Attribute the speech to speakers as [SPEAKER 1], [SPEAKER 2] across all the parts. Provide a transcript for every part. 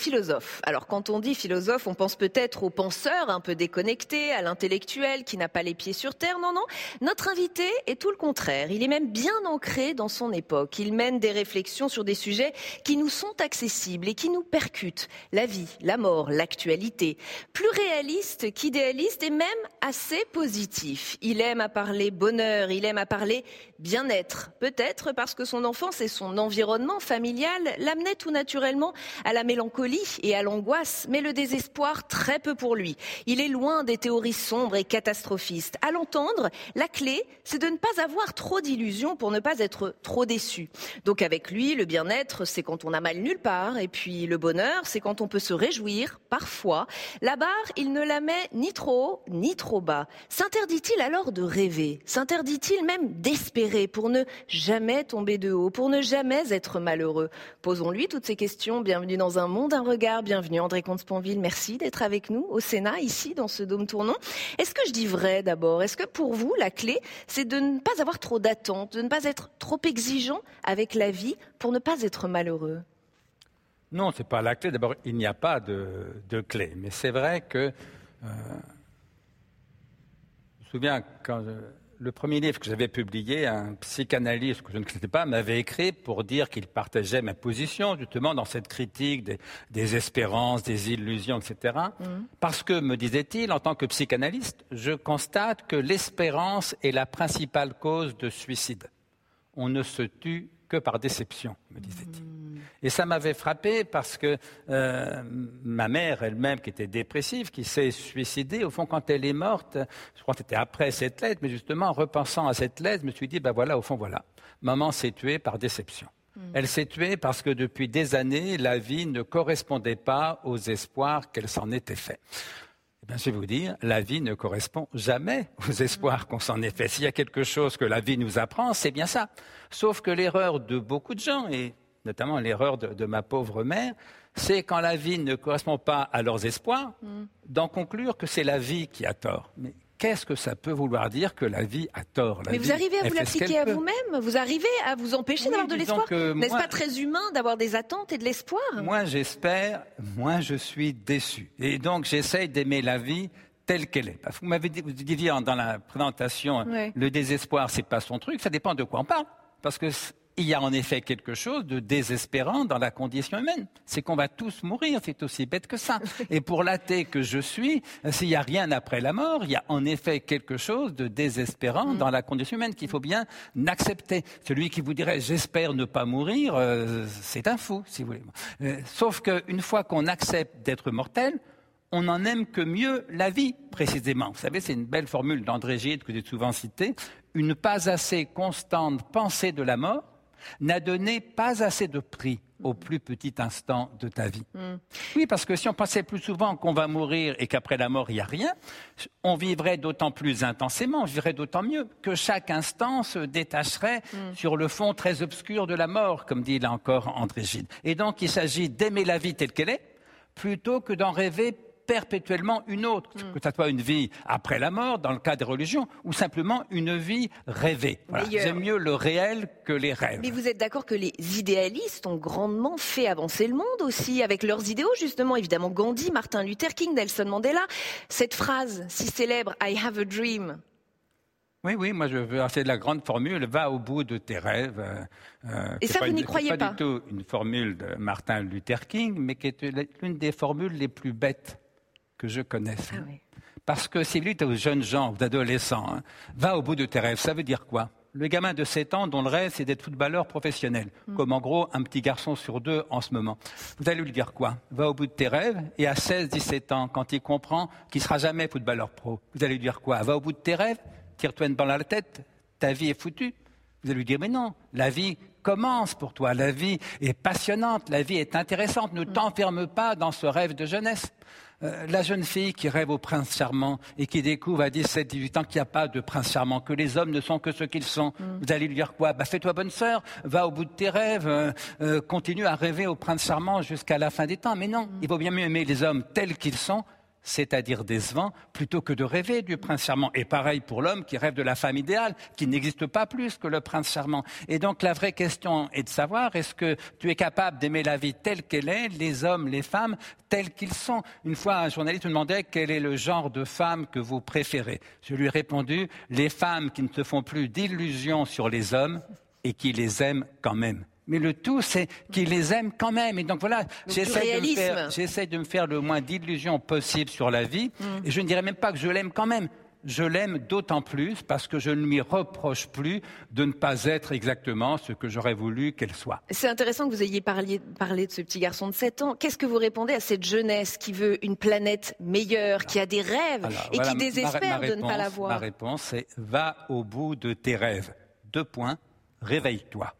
[SPEAKER 1] invité est philosophe. Alors quand on dit philosophe, on pense peut-être au penseur un peu déconnecté, à l'intellectuel qui n'a pas les pieds sur terre. Non, non. Notre invité est tout le contraire. Il est même bien ancré dans son époque. Il mène des réflexions sur des sujets qui nous sont accessibles et qui nous percutent. La vie, la mort, l'actualité. Plus réaliste qu'idéaliste et même assez positif. Il aime à parler bonheur, il aime à parler bien-être. Peut-être parce que son enfance et son environnement familial l'amenaient tout naturellement à la mélancolie et à l'angoisse, mais le désespoir très peu pour lui. Il est loin des théories sombres et catastrophistes. À l'entendre, la clé, c'est de ne pas avoir trop d'illusions pour ne pas être trop déçu. Donc avec lui, le bien-être, c'est quand on a mal nulle part, et puis le bonheur, c'est quand on peut se réjouir, parfois. La barre, il ne la met ni trop haut, ni trop bas. S'interdit-il alors de rêver? S'interdit-il même d'espérer pour ne jamais tomber de haut, pour ne jamais être malheureux? Posons-lui toutes ces questions Bienvenue dans un monde, un regard. Bienvenue André Comte-Sponville. Merci d'être avec nous au Sénat, ici, dans ce dôme tournant. Est-ce que je dis vrai d'abord? Est-ce que pour vous, la clé, c'est de ne pas avoir trop d'attentes, de ne pas être trop exigeant avec la vie pour ne pas être malheureux?
[SPEAKER 2] Non, ce n'est pas la clé. D'abord, il n'y a pas de, clé. Mais c'est vrai que. Euh, je me souviens quand. Je, le premier livre que j'avais publié, un psychanalyste que je ne connaissais pas m'avait écrit pour dire qu'il partageait ma position justement dans cette critique des, espérances, des illusions, etc. Mmh. Parce que, me disait-il, en tant que psychanalyste, je constate que l'espérance est la principale cause de suicide. On ne se tue que par déception, me disait-il. Hmm. Et ça m'avait frappé parce que euh, ma mère elle-même, qui était dépressive, qui s'est suicidée, au fond, quand elle est morte, je crois que c'était après cette lettre, mais justement, en repensant à cette lettre, je me suis dit, ben voilà, au fond, voilà, maman s'est tuée par déception. Hmm. Elle s'est tuée parce que depuis des années, la vie ne correspondait pas aux espoirs qu'elle s'en était fait. Eh je vais vous dire, la vie ne correspond jamais aux espoirs qu'on s'en est fait. S'il y a quelque chose que la vie nous apprend, c'est bien ça. Sauf que l'erreur de beaucoup de gens, et notamment l'erreur de, ma pauvre mère, c'est quand la vie ne correspond pas à leurs espoirs, mm. d'en conclure que c'est la vie qui a tort qu'est-ce que ça peut vouloir dire que la vie a tort?
[SPEAKER 1] Mais vous arrivez à vous l'appliquer à vous-même? Vous arrivez à vous empêcher d'avoir de l'espoir? N'est-ce pas très humain d'avoir des attentes et de l'espoir?
[SPEAKER 2] Moi, j'espère, moi, je suis déçu. Et donc, j'essaye d'aimer la vie telle qu'elle est. Vous m'avez dit, vous disiez dans la présentation, le désespoir, c'est pas son truc. Ça dépend de quoi on parle. Parce que il y a en effet quelque chose de désespérant dans la condition humaine. C'est qu'on va tous mourir, c'est aussi bête que ça. Et pour l'athée que je suis, s'il n'y a rien après la mort, il y a en effet quelque chose de désespérant mm. dans la condition humaine qu'il faut bien accepter. Celui qui vous dirait j'espère ne pas mourir, euh, c'est un fou, si vous voulez. Euh, sauf qu'une fois qu'on accepte d'être mortel, on n'en aime que mieux la vie, précisément. Vous savez, c'est une belle formule d'André Gide que j'ai souvent citée. Une pas assez constante pensée de la mort n'a donné pas assez de prix au plus petit instant de ta vie. Hmm. Oui, parce que si on pensait plus souvent qu'on va mourir et qu'après la mort, il n'y a rien, on vivrait d'autant plus intensément, on vivrait d'autant mieux que chaque instant se détacherait hmm. sur le fond très obscur de la mort, comme dit là encore André Gide. Et donc, il s'agit d'aimer la vie telle qu'elle est, plutôt que d'en rêver perpétuellement une autre, hmm. que ce soit une vie après la mort, dans le cas des religions, ou simplement une vie rêvée. J'aime mieux le réel que les rêves.
[SPEAKER 1] Mais vous êtes d'accord que les idéalistes ont grandement fait avancer le monde aussi, avec leurs idéaux, justement, évidemment Gandhi, Martin Luther King, Nelson Mandela. Cette phrase si célèbre, I have a dream,
[SPEAKER 2] oui, oui, moi je veux. C'est de la grande formule. Va au bout de tes rêves. Euh,
[SPEAKER 1] euh Et ça, vous n'y croyez pas
[SPEAKER 2] pas du tout une formule de Martin Luther King, mais qui est l'une des formules les plus bêtes que je connaisse. Ah Parce que si vous dites aux jeunes gens, aux adolescents, hein, va au bout de tes rêves, ça veut dire quoi? Le gamin de 7 ans dont le rêve c'est d'être footballeur professionnel, mm. comme en gros un petit garçon sur deux en ce moment. Vous allez lui dire quoi? Va au bout de tes rêves et à 16-17 ans, quand il comprend qu'il sera jamais footballeur pro, vous allez lui dire quoi? Va au bout de tes rêves, tire-toi une balle à la tête, ta vie est foutue. Vous allez lui dire mais non, la vie commence pour toi, la vie est passionnante, la vie est intéressante, ne mm. t'enferme pas dans ce rêve de jeunesse. Euh, la jeune fille qui rêve au prince charmant et qui découvre à 17, 18 ans qu'il n'y a pas de prince charmant, que les hommes ne sont que ce qu'ils sont. Mm. Vous allez lui dire quoi? Bah, Fais-toi bonne sœur, va au bout de tes rêves, euh, euh, continue à rêver au prince charmant jusqu'à la fin des temps. Mais non, mm. il vaut bien mieux aimer les hommes tels qu'ils sont c'est-à-dire décevant, plutôt que de rêver du prince charmant. Et pareil pour l'homme qui rêve de la femme idéale, qui n'existe pas plus que le prince charmant. Et donc la vraie question est de savoir, est-ce que tu es capable d'aimer la vie telle qu'elle est, les hommes, les femmes, tels qu'ils sont? Une fois, un journaliste me demandait quel est le genre de femme que vous préférez. Je lui ai répondu, les femmes qui ne se font plus d'illusions sur les hommes et qui les aiment quand même mais le tout, c'est qu'ils les aiment quand même. Et donc voilà, j'essaie de, me faire le moins d'illusions possible sur la vie. Mm. Et je ne dirais même pas que je l'aime quand même. Je l'aime d'autant plus parce que je ne lui reproche plus de ne pas être exactement ce que j'aurais voulu qu'elle soit.
[SPEAKER 1] C'est intéressant que vous ayez parlé, de ce petit garçon de 7 ans. Qu'est-ce que vous répondez à cette jeunesse qui veut une planète meilleure, qui a des rêves et qui désespère de ne pas l'avoir
[SPEAKER 2] Ma réponse, c'est va au bout de tes rêves. Deux points, réveille-toi.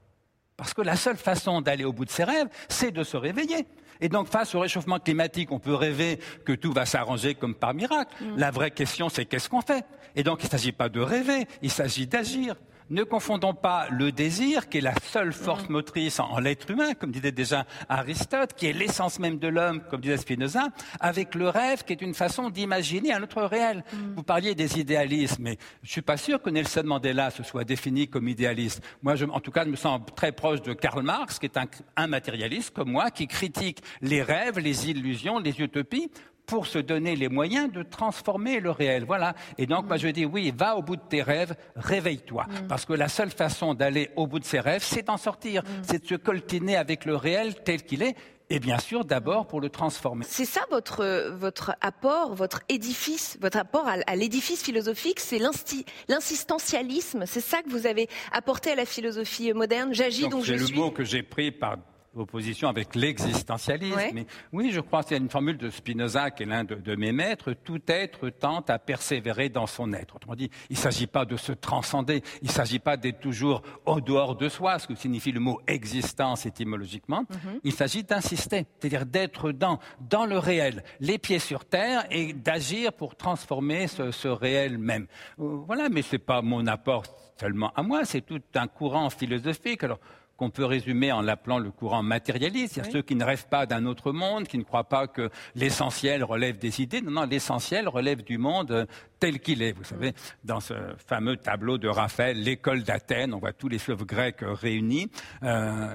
[SPEAKER 2] Parce que la seule façon d'aller au bout de ses rêves, c'est de se réveiller. Et donc, face au réchauffement climatique, on peut rêver que tout va s'arranger comme par miracle. Mm. La vraie question, c'est qu'est-ce qu'on fait? Et donc, il ne s'agit pas de rêver, il s'agit d'agir. Ne confondons pas le désir, qui est la seule force mm. motrice en, l'être humain, comme disait déjà Aristote, qui est l'essence même de l'homme, comme disait Spinoza, avec le rêve, qui est une façon d'imaginer un autre réel. Mm. Vous parliez des idéalismes, mais je ne suis pas sûr que Nelson Mandela se soit défini comme idéaliste. Moi, je, en tout cas, je me sens très proche de Karl Marx, qui est un, un matérialiste comme moi, qui critique les rêves, les illusions, les utopies pour se donner les moyens de transformer le réel. Voilà. Et donc, moi, je dis oui, va au bout de tes rêves, réveille-toi. Mm. Parce que la seule façon d'aller au bout de ses rêves, c'est d'en sortir. Mm. C'est de se coltiner avec le réel tel qu'il est. Et bien sûr, d'abord pour le transformer.
[SPEAKER 1] C'est ça votre, votre apport, votre édifice, votre apport à, l'édifice philosophique, c'est l'insistentialisme. C'est ça que vous avez apporté à la philosophie moderne. J'agis donc, donc je
[SPEAKER 2] suis. C'est le mot que j'ai pris par opposition avec l'existentialisme. Mais oui, je crois c'est une formule de Spinoza qui est l'un de, mes maîtres. Tout être tente à persévérer dans son être. Autrement dit, il ne s'agit pas de se transcender, il ne s'agit pas d'être toujours au dehors de soi, ce que signifie le mot existence étymologiquement. Mhm. Il s'agit d'insister, c'est-à-dire d'être dans, dans le réel, les pieds sur terre et d'agir pour transformer ce, ce réel même. Euh, voilà, mais ce n'est pas mon apport seulement à moi, c'est tout un courant philosophique. Alors, qu'on peut résumer en l'appelant le courant matérialiste. Il y a ceux qui ne rêvent pas d'un autre monde, qui ne croient pas que l'essentiel relève des idées. Non, non, l'essentiel relève du monde euh, tel qu'il est. Vous savez, dans ce fameux tableau de Raphaël, l'école d'Athènes, on voit tous les fleuves grecs réunis. Euh,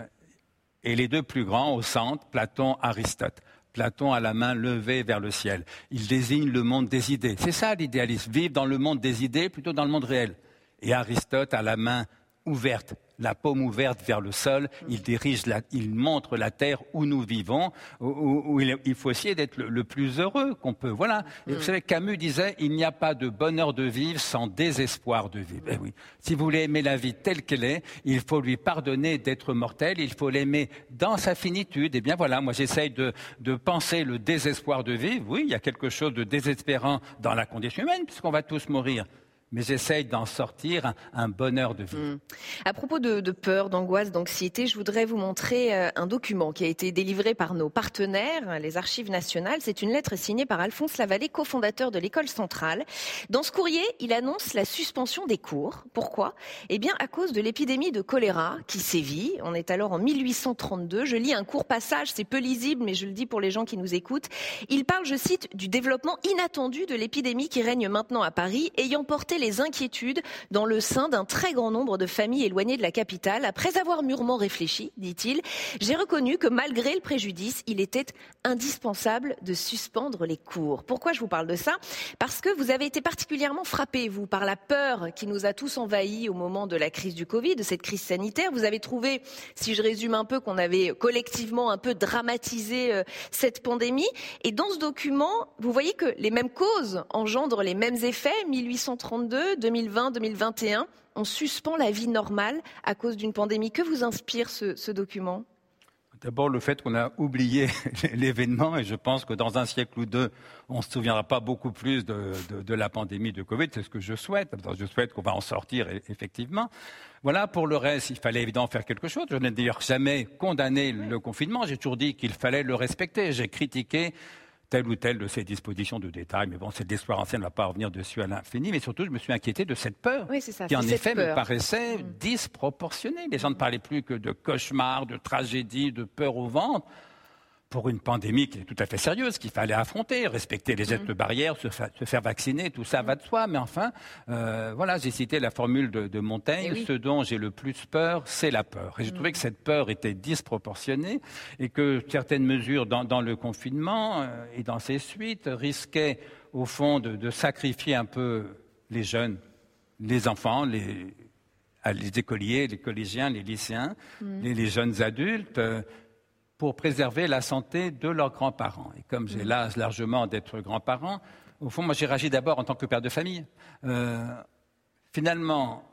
[SPEAKER 2] et les deux plus grands au centre, Platon, Aristote. Platon a la main levée vers le ciel. Il désigne le monde des idées. C'est ça l'idéalisme, vivre dans le monde des idées plutôt dans le monde réel. Et Aristote a la main ouverte la paume ouverte vers le sol, il dirige, il montre la terre où nous vivons, où, il, faut essayer d'être le, plus heureux qu'on peut. Voilà. Et vous mm. savez, Camus disait, il n'y a pas de bonheur de vivre sans désespoir de vivre. Eh oui. Si vous voulez aimer la vie telle qu'elle est, il faut lui pardonner d'être mortel, il faut l'aimer dans sa finitude. Et eh bien voilà, moi j'essaye de, de penser le désespoir de vivre. Oui, il y a quelque chose de désespérant dans la condition humaine, puisqu'on va tous mourir mais j'essaye d'en sortir un, bonheur de vie. Hmm.
[SPEAKER 1] À propos de, peur, d'angoisse, d'anxiété, je voudrais vous montrer euh, un document qui a été délivré par nos partenaires, les Archives nationales. C'est une lettre signée par Alphonse Lavallée, cofondateur de l'école centrale. Dans ce courrier, il annonce la suspension des cours. Pourquoi? Eh bien, à cause de l'épidémie de choléra qui sévit. On est alors en 1832. Je lis un court passage, c'est peu lisible, mais je le dis pour les gens qui nous écoutent. Il parle, je cite, du développement inattendu de l'épidémie qui règne maintenant à Paris, ayant porté les inquiétudes dans le sein d'un très grand nombre de familles éloignées de la capitale. Après avoir mûrement réfléchi, dit-il, j'ai reconnu que malgré le préjudice, il était indispensable de suspendre les cours. Pourquoi je vous parle de ça? Parce que vous avez été particulièrement frappé, vous, par la peur qui nous a tous envahis au moment de la crise du Covid, de cette crise sanitaire. Vous avez trouvé, si je résume un peu, qu'on avait collectivement un peu dramatisé euh, cette pandémie. Et dans ce document, vous voyez que les mêmes causes engendrent les mêmes effets. 1832, 2020, 2021, on suspend la vie normale à cause d'une pandémie. Que vous inspire ce, document?
[SPEAKER 2] D'abord, le fait qu'on a oublié l'événement, et je pense que dans un siècle ou deux, on ne se souviendra pas beaucoup plus de, de la pandémie de Covid. C'est ce que je souhaite. Je souhaite qu'on va en sortir, effectivement. Voilà, pour le reste, il fallait évidemment faire quelque chose. Je n'ai d'ailleurs jamais condamné le confinement. J'ai toujours dit qu'il fallait le respecter. J'ai critiqué telle ou telle de ces dispositions de détail. Mais bon, cette histoire ancienne ne va pas revenir dessus à l'infini. Mais surtout, je me suis inquiété de cette peur qui, en effet, me paraissait mm. disproportionnée. Les gens ne parlaient plus que de cauchemar, de tragédie, de peur au ventre pour une pandémie qui est tout à fait sérieuse, qu'il fallait affronter, respecter les gestes mm. barrières, se, faire vacciner, tout ça va de soi. Mais enfin, euh, voilà, j'ai cité la formule de, Montaigne, eh ce dont j'ai le plus peur, c'est la peur. Et j'ai mm. trouvé que cette peur était disproportionnée et que certaines mesures dans, le confinement euh, et dans ses suites risquaient, au fond, de, sacrifier un peu les jeunes, les enfants, les, les écoliers, les collégiens, les lycéens, mm. les, jeunes adultes. Euh, pour préserver la santé de leurs grands-parents. Et comme j'ai l'âge largement d'être grand-parent, au fond, moi j'ai réagi d'abord en tant que père de famille. Euh, finalement,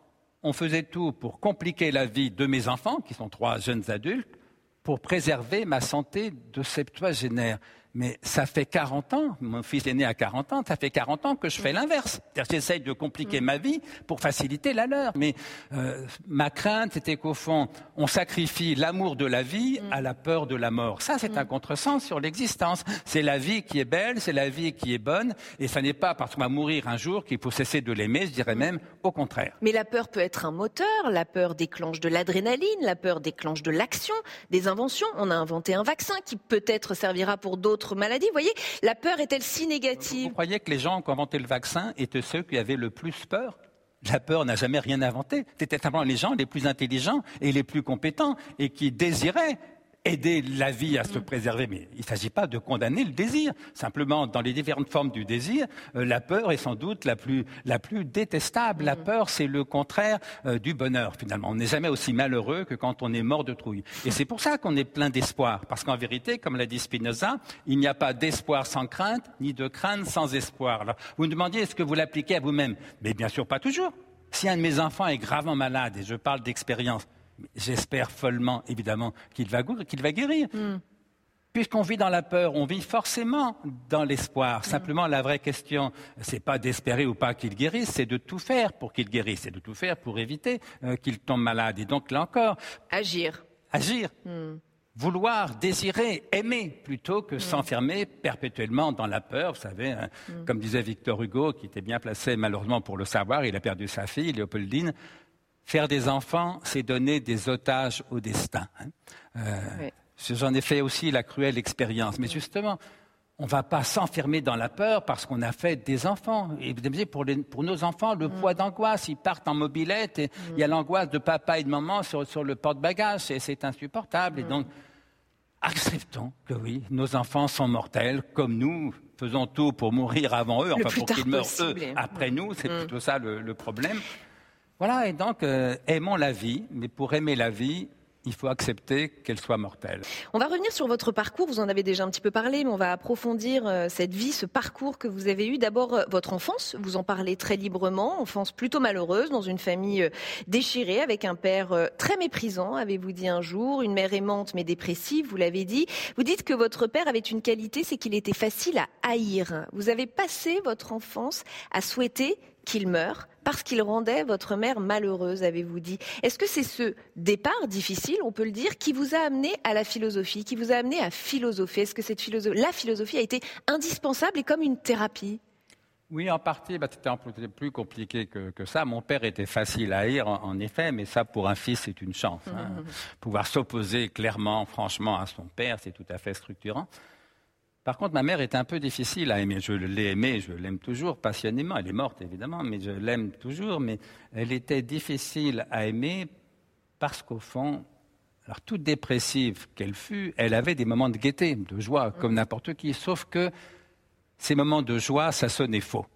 [SPEAKER 2] on faisait tout pour compliquer la vie de mes enfants, qui sont trois jeunes adultes, pour préserver ma santé de septuagénaire. Mais ça fait 40 ans, mon fils est né à 40 ans, ça fait 40 ans que je fais l'inverse. J'essaye de compliquer mm. ma vie pour faciliter la leur. Mais euh, ma crainte était qu'au fond, on sacrifie l'amour de la vie mm. à la peur de la mort. Ça, c'est un mm. contresens sur l'existence. C'est la vie qui est belle, c'est la vie qui est bonne, et ça n'est pas parce qu'on va mourir un jour qu'il faut cesser de l'aimer, je dirais même au contraire.
[SPEAKER 1] Mais la peur peut être un moteur, la peur déclenche de l'adrénaline, la peur déclenche de l'action, des inventions. On a inventé un vaccin qui peut-être servira pour d'autres maladies. Vous voyez, la peur est-elle si négative?
[SPEAKER 2] Vous croyez que les gens qui ont inventé le vaccin étaient ceux qui avaient le plus peur? La peur n'a jamais rien inventé. C'était simplement les gens les plus intelligents et les plus compétents et qui désiraient aider la vie à se préserver. Mais il ne s'agit pas de condamner le désir. Simplement, dans les différentes formes du désir, euh, la peur est sans doute la plus, la plus détestable. La mm. peur, c'est le contraire euh, du bonheur, finalement. On n'est jamais aussi malheureux que quand on est mort de trouille. Et c'est pour ça qu'on est plein d'espoir. Parce qu'en vérité, comme l'a dit Spinoza, il n'y a pas d'espoir sans crainte, ni de crainte sans espoir. Alors, vous me demandiez, est-ce que vous l'appliquez à vous-même? Mais bien sûr, pas toujours. Si un de mes enfants est gravement malade, et je parle d'expérience, J'espère follement, évidemment, qu'il va, guérir. Hmm. Puisqu'on vit dans la peur, on vit forcément dans l'espoir. Hmm. Simplement, la vraie question, c'est pas d'espérer ou pas qu'il guérisse, c'est de tout faire pour qu'il guérisse, c'est de tout faire pour éviter euh, qu'il tombe malade. Et donc, là encore,
[SPEAKER 1] agir.
[SPEAKER 2] Agir. Hmm. Vouloir, désirer, aimer, plutôt que s'enfermer perpétuellement dans la peur. Vous savez, hein, comme disait Victor Hugo, qui était bien placé malheureusement pour le savoir, il a perdu sa fille, Léopoldine. Faire des enfants, c'est donner des otages au destin. Hein. Euh, j'en ai fait aussi la cruelle expérience. Mais justement, on ne va pas s'enfermer dans la peur parce qu'on a fait des enfants. Et vous pour, pour nos enfants, le mm. poids d'angoisse, ils partent en mobilette et il y a mm. l'angoisse de papa et de maman sur, sur le porte-bagages et c'est insupportable. Et mm. donc, acceptons que oui, nos enfants sont mortels, comme nous faisons tout pour mourir avant eux, enfin pour qu'ils meurent eux après nous, c'est plutôt ça le problème. Voilà, et donc euh, aimons la vie, mais pour aimer la vie, il faut accepter qu'elle soit mortelle.
[SPEAKER 1] On va revenir sur votre parcours, vous en avez déjà un petit peu parlé, mais on va approfondir euh, cette vie, ce parcours que vous avez eu. D'abord, euh, votre enfance, vous en parlez très librement, enfance plutôt malheureuse, dans une famille déchirée, avec un père très méprisant, avez-vous dit un jour, une mère aimante mais dépressive, vous l'avez dit. Vous dites que votre père avait une qualité, c'est qu'il était facile à haïr. Vous avez passé votre enfance à souhaiter qu'il meure parce qu'il rendait votre mère malheureuse, avez-vous dit. Est-ce que c'est ce départ difficile, on peut le dire, qui vous a amené à la philosophie, qui vous a amené à philosopher? Est-ce que cette philosophie, la philosophie a été indispensable et comme une thérapie?
[SPEAKER 2] Oui, en partie, bah, c'était un peu plus compliqué que, ça. Mon père était facile à haïr, en, effet, mais ça, pour un fils, c'est une chance. Hein. Pouvoir s'opposer clairement, franchement, à son père, c'est tout à fait structurant. Par contre, ma mère était un peu difficile à aimer. Je l'ai aimée, je l'aime toujours passionnément. Elle est morte, évidemment, mais je l'aime toujours. Mais elle était difficile à aimer parce qu'au fond, alors toute dépressive qu'elle fût, elle avait des moments de gaieté, de joie, comme n'importe qui. Sauf que ces moments de joie, ça sonnait faux.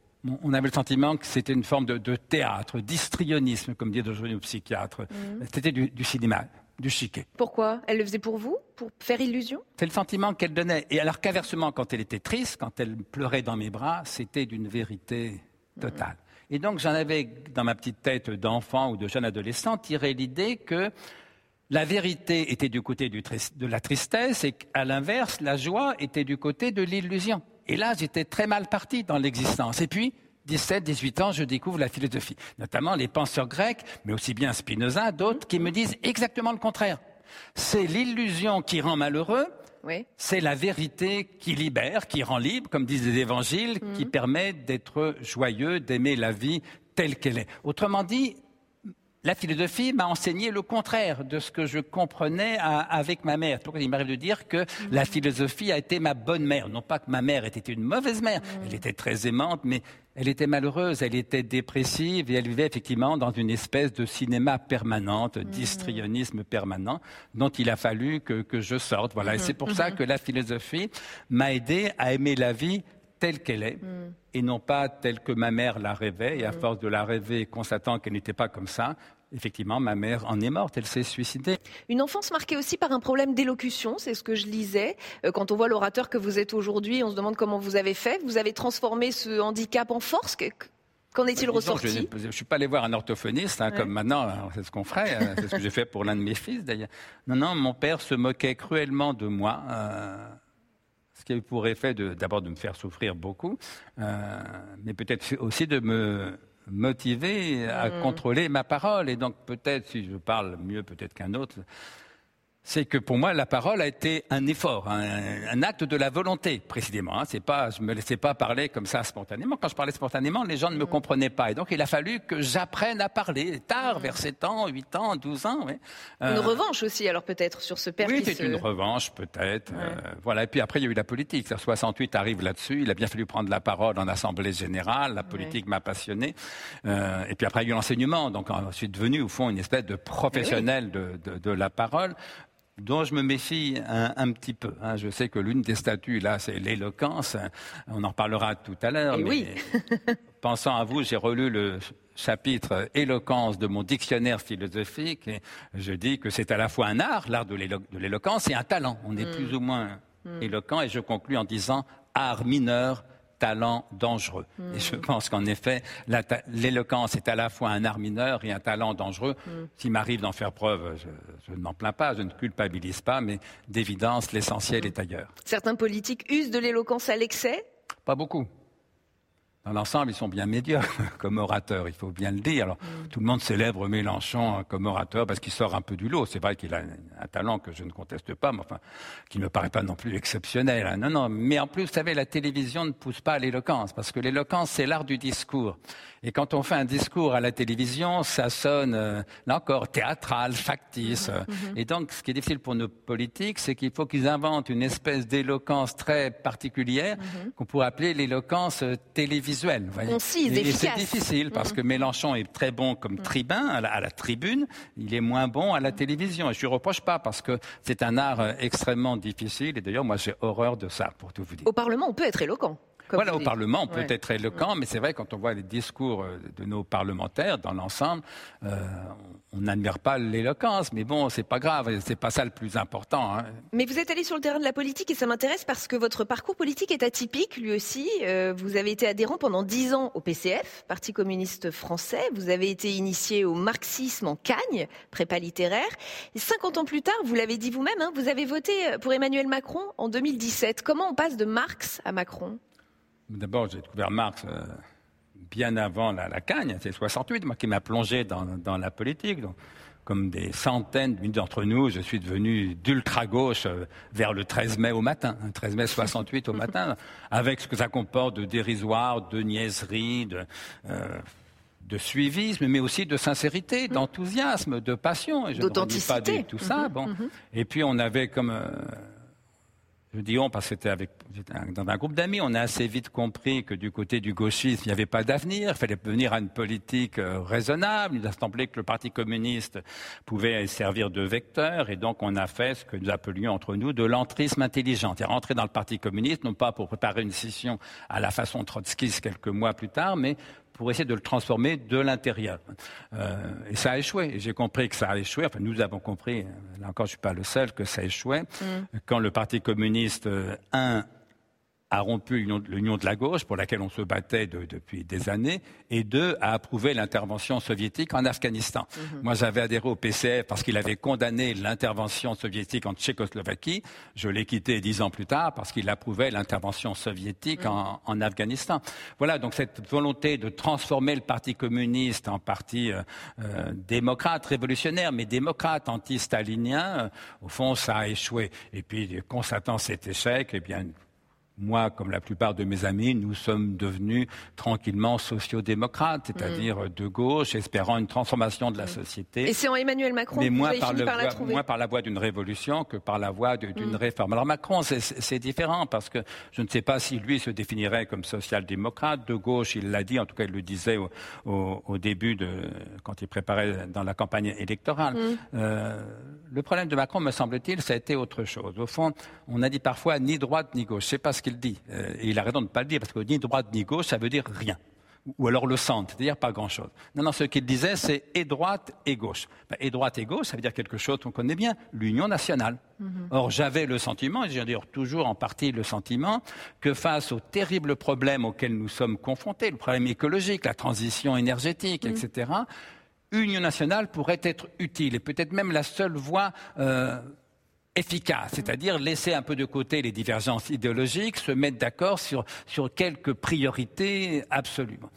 [SPEAKER 2] On avait le sentiment que c'était une forme de, théâtre, d'histrionisme, comme dit aujourd'hui le psychiatre. Mmh. C'était du cinéma du chiquet.
[SPEAKER 1] Pourquoi? Elle le faisait pour vous? Pour faire illusion?
[SPEAKER 2] C'est le sentiment qu'elle donnait. Et alors qu'inversement, quand elle était triste, quand elle pleurait dans mes bras, c'était d'une vérité totale. Et donc j'en avais dans ma petite tête d'enfant ou de jeune adolescent tiré l'idée que la vérité était du côté de la tristesse et qu'à l'inverse, la joie était du côté de l'illusion. Et là, j'étais très mal parti dans l'existence. Et puis, 17, 18 ans, je découvre la philosophie, notamment les penseurs grecs, mais aussi bien Spinoza, d'autres qui me disent exactement le contraire. C'est l'illusion qui rend malheureux, c'est la vérité qui libère, qui rend libre, comme disent les évangiles, qui mhm. permet d'être joyeux, d'aimer la vie telle qu'elle est. Autrement dit, la philosophie m'a enseigné le contraire de ce que je comprenais avec ma mère. Donc, il m'arrive de dire que la philosophie a été ma bonne mère? Non pas que ma mère était une mauvaise mère, elle était très aimante, mais elle était malheureuse, elle était dépressive et elle vivait effectivement dans une espèce de cinéma permanente, d'histrionisme permanent, dont il a fallu que, je sorte. Voilà. Et c'est pour ça que la philosophie m'a aidé à aimer la vie telle qu'elle est, mm. et non pas telle que ma mère la rêvait. Et à mm. force de la rêver, constatant qu'elle n'était pas comme ça, effectivement, ma mère en est morte, elle s'est suicidée.
[SPEAKER 1] Une enfance marquée aussi par un problème d'élocution, c'est ce que je lisais. Euh, quand on voit l'orateur que vous êtes aujourd'hui, on se demande comment vous avez fait. Vous avez transformé ce handicap en force Qu'en est-il ressorti?
[SPEAKER 2] Je ne suis pas allé voir un orthophoniste, hein, comme maintenant, c'est ce qu'on ferait, hein, c'est ce que j'ai fait pour l'un de mes fils d'ailleurs. Non, non, mon père se moquait cruellement de moi. Euh, ce qui avait pour effet d'abord de, me faire souffrir beaucoup, euh, mais peut-être aussi de me motivé à mm. contrôler ma parole. Et donc peut-être, si je parle mieux peut-être qu'un autre, c'est que pour moi, la parole a été un effort, un, acte de la volonté, précisément. Hein. C'est pas, je me laissais pas parler comme ça spontanément. Quand je parlais spontanément, les gens ne me mm. comprenaient pas. Et donc, il a fallu que j'apprenne à parler tard, mm. vers 7 ans, 8 ans, 12 ans.
[SPEAKER 1] Une euh, revanche aussi, alors peut-être, sur ce père
[SPEAKER 2] Oui, c'est une revanche, peut-être. Euh, voilà. Et puis après, il y a eu la politique. 68 arrive là-dessus. Il a bien fallu prendre la parole en Assemblée générale. La politique m'a passionné. Euh, et puis après, il y a eu l'enseignement. Donc, je suis devenu, au fond, une espèce de professionnel de, de, de la parole dont je me méfie un, petit peu. Hein. Je sais que l'une des statuts, là, c'est l'éloquence. On en reparlera tout à l'heure.
[SPEAKER 1] Eh mais oui.
[SPEAKER 2] pensant à vous, j'ai relu le chapitre éloquence de mon dictionnaire philosophique et je dis que c'est à la fois un art, l'art de l'éloquence, et un talent. On est hmm. plus ou moins hmm. éloquent et je conclus en disant art mineur talent dangereux. Et je hmm. pense qu'en effet, l'éloquence est à la fois un art mineur et un talent dangereux. Hmm. S'il m'arrive d'en faire preuve, je, ne m'en plains pas, je ne culpabilise pas, mais d'évidence, l'essentiel est ailleurs.
[SPEAKER 1] Certains politiques usent de l'éloquence à l'excès?
[SPEAKER 2] Pas beaucoup. Dans l'ensemble, ils sont bien médiocres comme orateurs, il faut bien le dire. Alors, mm. tout le monde célèbre Mélenchon comme orateur parce qu'il sort un peu du lot. C'est vrai qu'il a un talent que je ne conteste pas, mais enfin, qui ne me paraît pas non plus exceptionnel. Hein. Non, non. Mais en plus, vous savez, la télévision ne pousse pas à l'éloquence parce que l'éloquence, c'est l'art du discours. Et quand on fait un discours à la télévision, ça sonne, euh, là encore, théâtral, factice. Mm-hmm. Mm-hmm. Et donc, ce qui est difficile pour nos politiques, c'est qu'il faut qu'ils inventent une espèce d'éloquence très particulière mm-hmm. qu'on pourrait appeler l'éloquence télévisuelle
[SPEAKER 1] c'est
[SPEAKER 2] difficile parce que Mélenchon est très bon comme mm. tribun à la, tribune, il est moins bon à la télévision. Et je ne reproche pas parce que c'est un art euh, extrêmement difficile. Et d'ailleurs, moi, j'ai horreur de ça, pour tout vous dire.
[SPEAKER 1] Au Parlement, on peut être éloquent.
[SPEAKER 2] Voilà, au Parlement, on peut être éloquent, mais c'est vrai, quand on voit les discours euh, de nos parlementaires dans l'ensemble, euh, on n'admire pas l'éloquence, mais bon, c'est pas grave, c'est pas ça le plus important. Hein.
[SPEAKER 1] Mais vous êtes allé sur le terrain de la politique et ça m'intéresse parce que votre parcours politique est atypique, lui aussi. Euh, vous avez été adhérent pendant dix ans au PCF, Parti communiste français. Vous avez été initié au marxisme en Cagne, prépa littéraire. Et 50 ans plus tard, vous l'avez dit vous-même, hein, vous avez voté pour Emmanuel Macron en 2017. Comment on passe de Marx à Macron?
[SPEAKER 2] D'abord, j'ai découvert Marx euh, bien avant la, la Cagne, c'est 68, moi qui m'a plongé dans, la politique. Donc, comme des centaines d'entre nous, je suis devenu d'ultra-gauche euh, vers le 13 mai au matin, 13 hein, mai 68 au matin, avec ce que ça comporte de dérisoire, de niaiserie, de, euh, de suivisme, mais aussi de sincérité, d'enthousiasme, de passion.
[SPEAKER 1] D'authenticité.
[SPEAKER 2] tout ça. Mm-hmm, bon. Mm-hmm. Et puis on avait comme Je dis on parce que c'était avec, dans un groupe d'amis. On a assez vite compris que du côté du gauchisme, il n'y avait pas d'avenir. Il fallait venir à une politique euh, raisonnable. Il a semblé que le Parti communiste pouvait servir de vecteur. Et donc, on a fait ce que nous appelions entre nous de l'entrisme intelligent. C'est rentrer dans le Parti communiste, non pas pour préparer une scission à la façon trotskiste quelques mois plus tard, mais pour essayer de le transformer de l'intérieur. Euh, et ça a échoué. J'ai compris que ça a échoué. Enfin, nous avons compris, là encore, je ne suis pas le seul, que ça a échoué. Mm. Quand le Parti communiste, euh, un, a rompu l'union de la gauche, pour laquelle on se battait depuis des années, et deux, a approuvé l'intervention soviétique en Afghanistan. Mhm. Moi, j'avais adhéré au PCF parce qu'il avait condamné l'intervention soviétique en Tchécoslovaquie. Je l'ai quitté dix ans plus tard parce qu'il approuvait l'intervention soviétique mhm. en, Afghanistan. Voilà, donc cette volonté de transformer le Parti communiste en parti euh, euh, démocrate, révolutionnaire, mais démocrate, anti-stalinien, euh, au fond, ça a échoué. Et puis, constatant cet échec, eh bien, moi, comme la plupart de mes amis, nous sommes devenus tranquillement sociodémocrates, c'est-à-dire mm. de gauche, espérant une transformation de la société.
[SPEAKER 1] Et c'est en Emmanuel Macron
[SPEAKER 2] Mais
[SPEAKER 1] moins
[SPEAKER 2] par, par
[SPEAKER 1] la
[SPEAKER 2] moins par la voie d'une révolution que par la voie d'une mm. réforme. Alors Macron, c'est différent parce que je ne sais pas si lui se définirait comme social-démocrate. De gauche, il l'a dit, en tout cas, il le disait au, début, de, quand il préparait dans la campagne électorale. Euh, le problème de Macron, me semble-t-il, ça a été autre chose. Au fond, on a dit parfois ni droite ni gauche. C'est pas ce qu'il dit. Euh, et il a raison de ne pas le dire, parce que ni droite ni gauche, ça veut dire rien. Ou alors le centre, c'est-à-dire pas grand-chose. Non, non, ce qu'il disait, c'est et droite et gauche. Ben, et droite et gauche, ça veut dire quelque chose qu'on connaît bien, l'union nationale. Mm-hmm. Or, j'avais le sentiment, et j'ai dire toujours en partie le sentiment, que face aux terribles problèmes auxquels nous sommes confrontés, le problème écologique, la transition énergétique, mm. etc., Union nationale pourrait être utile et peut-être même la seule voie euh, efficace, c'est-à-dire laisser un peu de côté les divergences idéologiques, se mettre d'accord sur, sur quelques priorités absolument.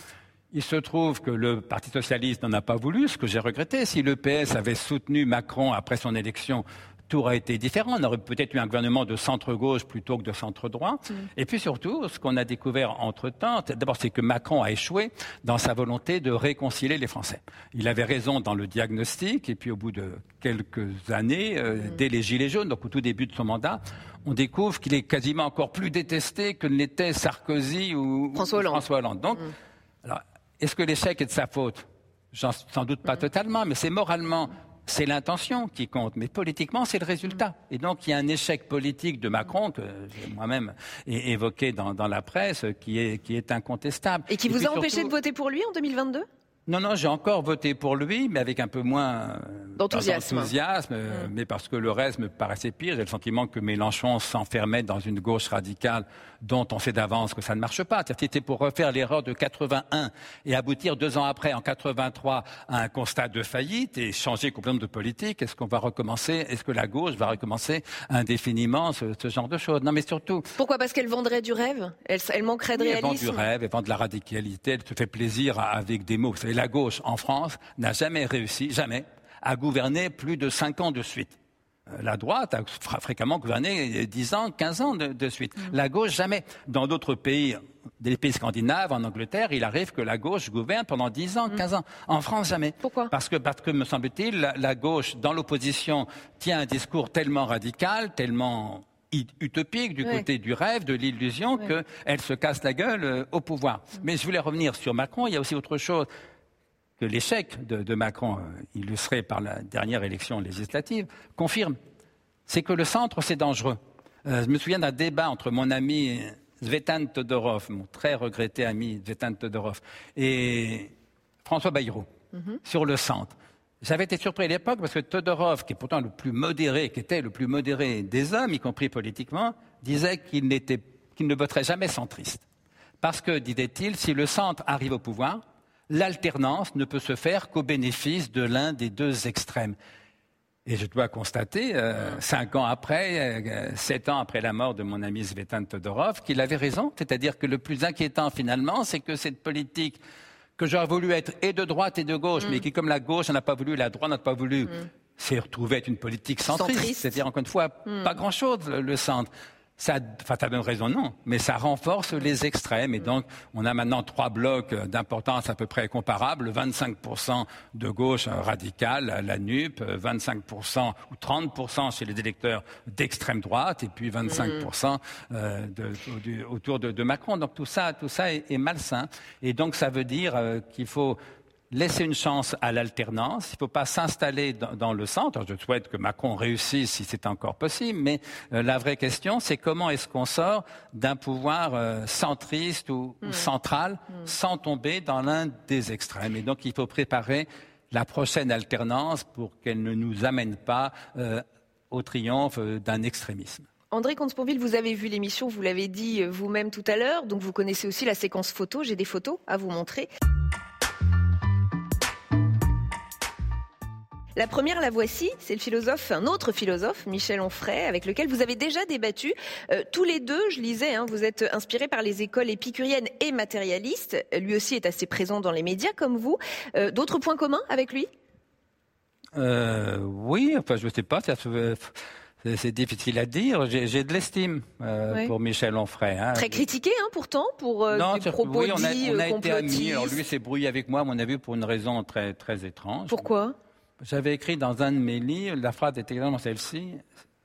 [SPEAKER 2] Il se trouve que le Parti socialiste n'en a pas voulu, ce que j'ai regretté. Si le PS avait soutenu Macron après son élection, tout aurait été différent. On aurait peut-être eu un gouvernement de centre-gauche plutôt que de centre-droit. Mm. Et puis surtout, ce qu'on a découvert entre-temps, d'abord, c'est que Macron a échoué dans sa volonté de réconcilier les Français. Il avait raison dans le diagnostic, et puis au bout de quelques années, euh, mm. dès les Gilets jaunes, donc au tout début de son mandat, on découvre qu'il est quasiment encore plus détesté que l'était Sarkozy ou François Hollande. Donc, mm. alors, est-ce que l'échec est de sa faute? Sans doute pas totalement, mais c'est moralement c'est l'intention qui compte, mais politiquement, c'est le résultat. Et donc, il y a un échec politique de Macron, que j'ai moi-même évoqué dans, la presse, qui est, qui est incontestable.
[SPEAKER 1] Et qui vous a empêché de voter pour lui en 2022
[SPEAKER 2] non, non, j'ai encore voté pour lui, mais avec un peu moins euh,
[SPEAKER 1] d'enthousiasme,
[SPEAKER 2] euh, mmh. mais parce que le reste me paraissait pire. J'ai le sentiment que Mélenchon s'enfermait dans une gauche radicale dont on sait d'avance que ça ne marche pas. C'était pour refaire l'erreur de 81 et aboutir deux ans après, en 83, à un constat de faillite et changer complètement de politique. Est-ce qu'on va recommencer? Est-ce que la gauche va recommencer indéfiniment ce, genre de choses? Non, mais surtout.
[SPEAKER 1] Pourquoi? Parce qu'elle vendrait du rêve? Elle, manquerait de réalisme.
[SPEAKER 2] Elle vend du rêve, elle vend de la radicalité. Elle te fait plaisir avec des mots. Vous savez, la gauche en France n'a jamais réussi, jamais, à gouverner plus de cinq ans de suite. Euh, la droite a fréquemment gouverné 10 ans, 15 ans de, suite. Mm. La gauche, jamais. Dans d'autres pays, des pays scandinaves, en Angleterre, il arrive que la gauche gouverne pendant 10 ans, 15 mm. ans. En France, jamais.
[SPEAKER 1] Pourquoi?
[SPEAKER 2] Parce que, parce que, me semble-t-il, la, gauche, dans l'opposition, tient un discours tellement radical, tellement utopique du côté du rêve, de l'illusion, qu'elle se casse la gueule euh, au pouvoir. Mm. Mais je voulais revenir sur Macron. Il y a aussi autre chose que l'échec de, Macron, euh, illustré par la dernière élection législative, confirme. C'est que le centre, c'est dangereux. Euh, je me souviens d'un débat entre mon ami Zvetan Todorov, mon très regretté ami Zvetan Todorov, et François Bayrou, mhm. sur le centre. J'avais été surpris à l'époque parce que Todorov, qui est pourtant le plus modéré, qui était le plus modéré des hommes, y compris politiquement, disait qu'il, qu'il ne voterait jamais centriste. Parce que, disait-il, si le centre arrive au pouvoir, l'alternance ne peut se faire qu'au bénéfice de l'un des deux extrêmes. Et je dois constater, euh, cinq ans après, euh, sept ans après la mort de mon ami Svetan Todorov, qu'il avait raison. C'est-à-dire que le plus inquiétant finalement, c'est que cette politique que j'aurais voulu être et de droite et de gauche, mais mm. qui, comme la gauche n'a pas voulu, la droite n'a pas voulu, mm. s'est retrouvée être une politique centriste. C'est-à-dire, encore une fois, mm. pas grand-chose, le centre ça, enfin, ça donne raison, non, mais ça renforce les extrêmes. Et donc, on a maintenant trois blocs d'importance à peu près comparables 25% de gauche radicale, la NUP, 25% ou 30% chez les électeurs d'extrême droite, et puis 25% euh, autour de, Macron. Donc tout ça, tout ça est, malsain. Et donc, ça veut dire euh, qu'il faut laisser une chance à l'alternance. Il ne faut pas s'installer dans, le centre. Je souhaite que Macron réussisse si c'est encore possible. Mais euh, la vraie question, c'est comment est-ce qu'on sort d'un pouvoir euh, centriste ou, hmm. central hmm. sans tomber dans l'un des extrêmes? Et donc, il faut préparer la prochaine alternance pour qu'elle ne nous amène pas euh, au triomphe d'un extrémisme.
[SPEAKER 1] André comte vous avez vu l'émission, vous l'avez dit vous-même tout à l'heure, donc vous connaissez aussi la séquence photo. J'ai des photos à vous montrer. La première, la voici, c'est le philosophe, un autre philosophe, Michel Onfray, avec lequel vous avez déjà débattu. Euh, tous les deux, je lisais, hein, vous êtes inspirés par les écoles épicuriennes et matérialistes. Lui aussi est assez présent dans les médias comme vous. Euh, d'autres points communs avec lui?
[SPEAKER 2] Euh, Oui, enfin je ne sais pas. c'est difficile à dire. J'ai de l'estime pour Michel Onfray.
[SPEAKER 1] Hein. Très critiqué, hein, pourtant, pour non, des propos oui,
[SPEAKER 2] on a,
[SPEAKER 1] on a
[SPEAKER 2] été amis. Alors lui s'est brouillé avec moi, à mon avis, pour une raison très, très étrange.
[SPEAKER 1] Pourquoi?
[SPEAKER 2] J'avais écrit dans un de mes livres, la phrase était exactement celle-ci.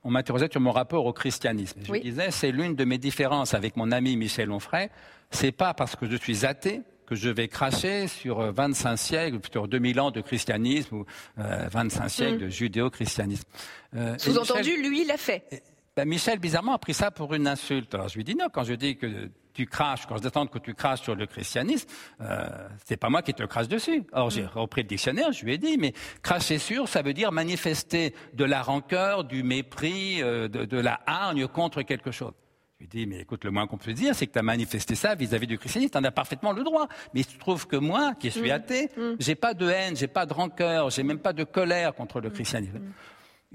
[SPEAKER 2] On m'interrogeait sur mon rapport au christianisme. Je disais, c'est l'une de mes différences avec mon ami Michel Onfray. C'est pas parce que je suis athée que je vais cracher sur 25 siècles, sur 2000 ans de christianisme ou 25 siècles mm. de judéo-christianisme.
[SPEAKER 1] Euh, Sous-entendu, lui, il l'a fait.
[SPEAKER 2] Ben, Michel, bizarrement, a pris ça pour une insulte. Alors je lui dis non, quand je dis que tu craches, quand je détends que tu craches sur le christianisme, euh, c'est pas moi qui te crache dessus. Or, j'ai mm. repris le dictionnaire, je lui ai dit, mais cracher sur, ça veut dire manifester de la rancœur, du mépris, euh, de, la hargne contre quelque chose. Je lui ai dit, mais écoute, le moins qu'on peut dire, c'est que tu as manifesté ça vis-à-vis du christianisme, tu en as parfaitement le droit. Mais il se trouve que moi, qui suis mm. athée, mm. j'ai pas de haine, j'ai pas de rancœur, j'ai même pas de colère contre le christianisme.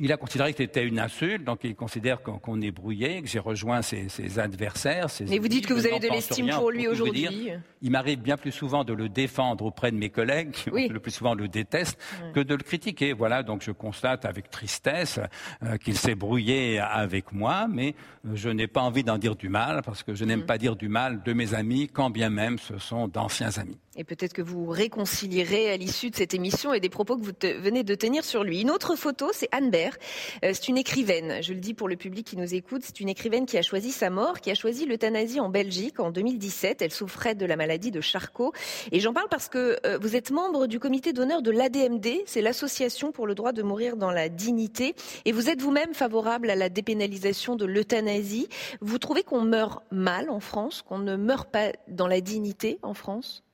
[SPEAKER 2] Il a considéré que c'était une insulte, donc il considère qu'on est brouillé, que j'ai rejoint ses, adversaires.
[SPEAKER 1] Mais vous dites que vous avez de l'estime pour lui aujourd'hui.
[SPEAKER 2] Il m'arrive bien plus souvent de le défendre auprès de mes collègues, qui le plus souvent le détestent, que de le critiquer. Voilà, donc je constate avec tristesse euh, qu'il s'est brouillé avec moi, mais euh, je n'ai pas envie d'en dire du mal, parce que je n'aime mm. pas dire du mal de mes amis, quand bien même ce sont d'anciens amis.
[SPEAKER 1] Et peut-être que vous réconcilierez à l'issue de cette émission et des propos que vous venez de tenir sur lui. Une autre photo, c'est Anne Baird. Euh, c'est une écrivaine, je le dis pour le public qui nous écoute, c'est une écrivaine qui a choisi sa mort, qui a choisi l'euthanasie en Belgique en 2017. Elle souffrait de la maladie de Charcot. Et j'en parle parce que euh, vous êtes membre du comité d'honneur de l'ADMD, c'est l'association pour le droit de mourir dans la dignité. Et vous êtes vous-même favorable à la dépénalisation de l'euthanasie. Vous trouvez qu'on meurt mal en France, qu'on ne meurt pas dans la dignité en France?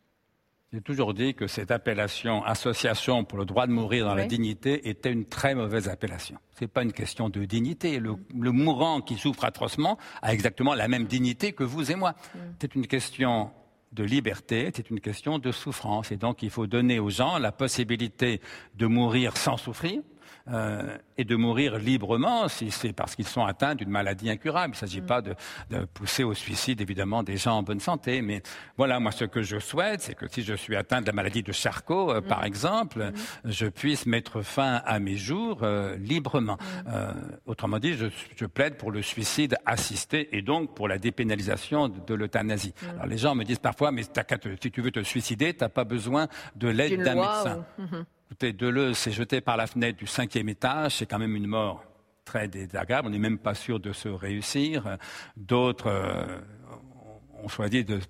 [SPEAKER 2] J'ai toujours dit que cette appellation Association pour le droit de mourir dans la dignité était une très mauvaise appellation. Ce n'est pas une question de dignité. Le, mourant qui souffre atrocement a exactement la même dignité que vous et moi. Mm. C'est une question de liberté, c'est une question de souffrance. Et donc il faut donner aux gens la possibilité de mourir sans souffrir, euh, et de mourir librement si c'est parce qu'ils sont atteints d'une maladie incurable. Il ne s'agit mm. pas de, pousser au suicide, évidemment, des gens en bonne santé. Mais voilà, moi, ce que je souhaite, c'est que si je suis atteint de la maladie de Charcot, euh, par mm. exemple, mm. je puisse mettre fin à mes jours euh, librement. autrement dit, je, plaide pour le suicide assisté et donc pour la dépénalisation de, l'euthanasie. Alors les gens me disent parfois, mais si tu veux te suicider, tu n'as pas besoin de l'aide d'un médecin. Écoutez, Deleuze s'est jeté par la fenêtre du cinquième étage, c'est quand même une mort très désagréable, on n'est même pas sûr de se réussir. D'autres euh, ont choisi de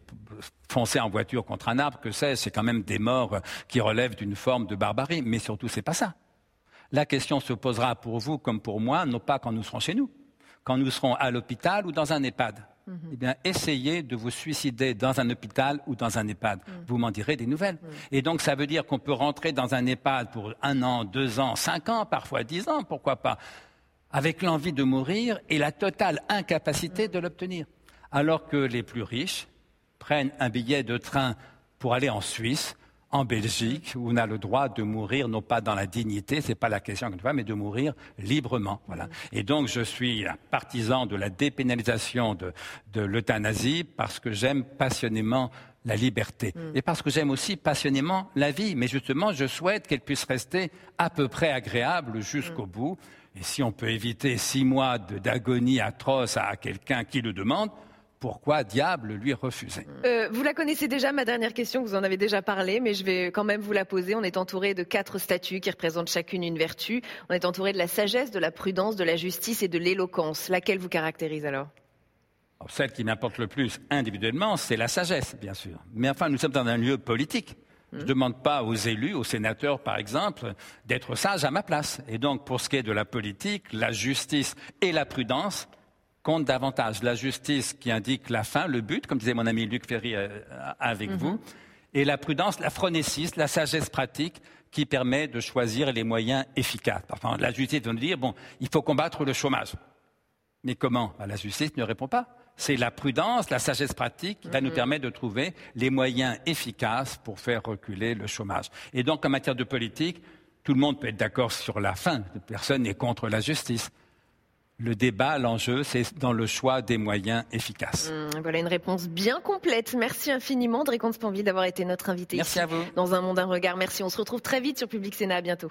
[SPEAKER 2] foncer en voiture contre un arbre, que sais-je, c'est quand même des morts qui relèvent d'une forme de barbarie, mais surtout c'est pas ça. La question se posera pour vous comme pour moi, non pas quand nous serons chez nous, quand nous serons à l'hôpital ou dans un EHPAD. Mhm. eh bien, essayez de vous suicider dans un hôpital ou dans un EHPAD. Mhm. Vous m'en direz des nouvelles. Mhm. Et donc, ça veut dire qu'on peut rentrer dans un EHPAD pour un an, deux ans, cinq ans, parfois dix ans, pourquoi pas, avec l'envie de mourir et la totale incapacité de l'obtenir. Alors que les plus riches prennent un billet de train pour aller en Suisse, en Belgique, où on a le droit de mourir, non pas dans la dignité, c'est pas la question que mais de mourir librement. Voilà. Et donc, je suis un partisan de la dépénalisation de, de l'euthanasie parce que j'aime passionnément la liberté. Mm. Et parce que j'aime aussi passionnément la vie. Mais justement, je souhaite qu'elle puisse rester à peu près agréable jusqu'au mm. bout. Et si on peut éviter six mois d'agonie atroce à quelqu'un qui le demande, pourquoi diable lui refuser
[SPEAKER 1] euh, Vous la connaissez déjà, ma dernière question, vous en avez déjà parlé, mais je vais quand même vous la poser. On est entouré de quatre statues qui représentent chacune une vertu. On est entouré de la sagesse, de la prudence, de la justice et de l'éloquence. Laquelle vous caractérise alors?
[SPEAKER 2] Celle qui m'importe le plus individuellement, c'est la sagesse, bien sûr. Mais enfin, nous sommes dans un lieu politique. Je ne mmh. demande pas aux élus, aux sénateurs par exemple, d'être sages à ma place. Et donc, pour ce qui est de la politique, la justice et la prudence compte davantage la justice qui indique la fin, le but, comme disait mon ami Luc Ferry euh, avec mhm. vous, et la prudence, la phronésis, la sagesse pratique qui permet de choisir les moyens efficaces. Enfin, la justice va nous dire, bon, il faut combattre le chômage. Mais comment? Ben, La justice ne répond pas. C'est la prudence, la sagesse pratique qui va nous mhm. permettre de trouver les moyens efficaces pour faire reculer le chômage. Et donc, en matière de politique, tout le monde peut être d'accord sur la fin. Personne n'est contre la justice le débat, l'enjeu, c'est dans le choix des moyens efficaces.
[SPEAKER 1] Mmh, voilà une réponse bien complète. Merci infiniment, André Comte-Spanville, d'avoir été notre invité
[SPEAKER 2] Merci
[SPEAKER 1] ici
[SPEAKER 2] à vous.
[SPEAKER 1] dans un monde, un regard. Merci. On se retrouve très vite sur Public Sénat. À bientôt.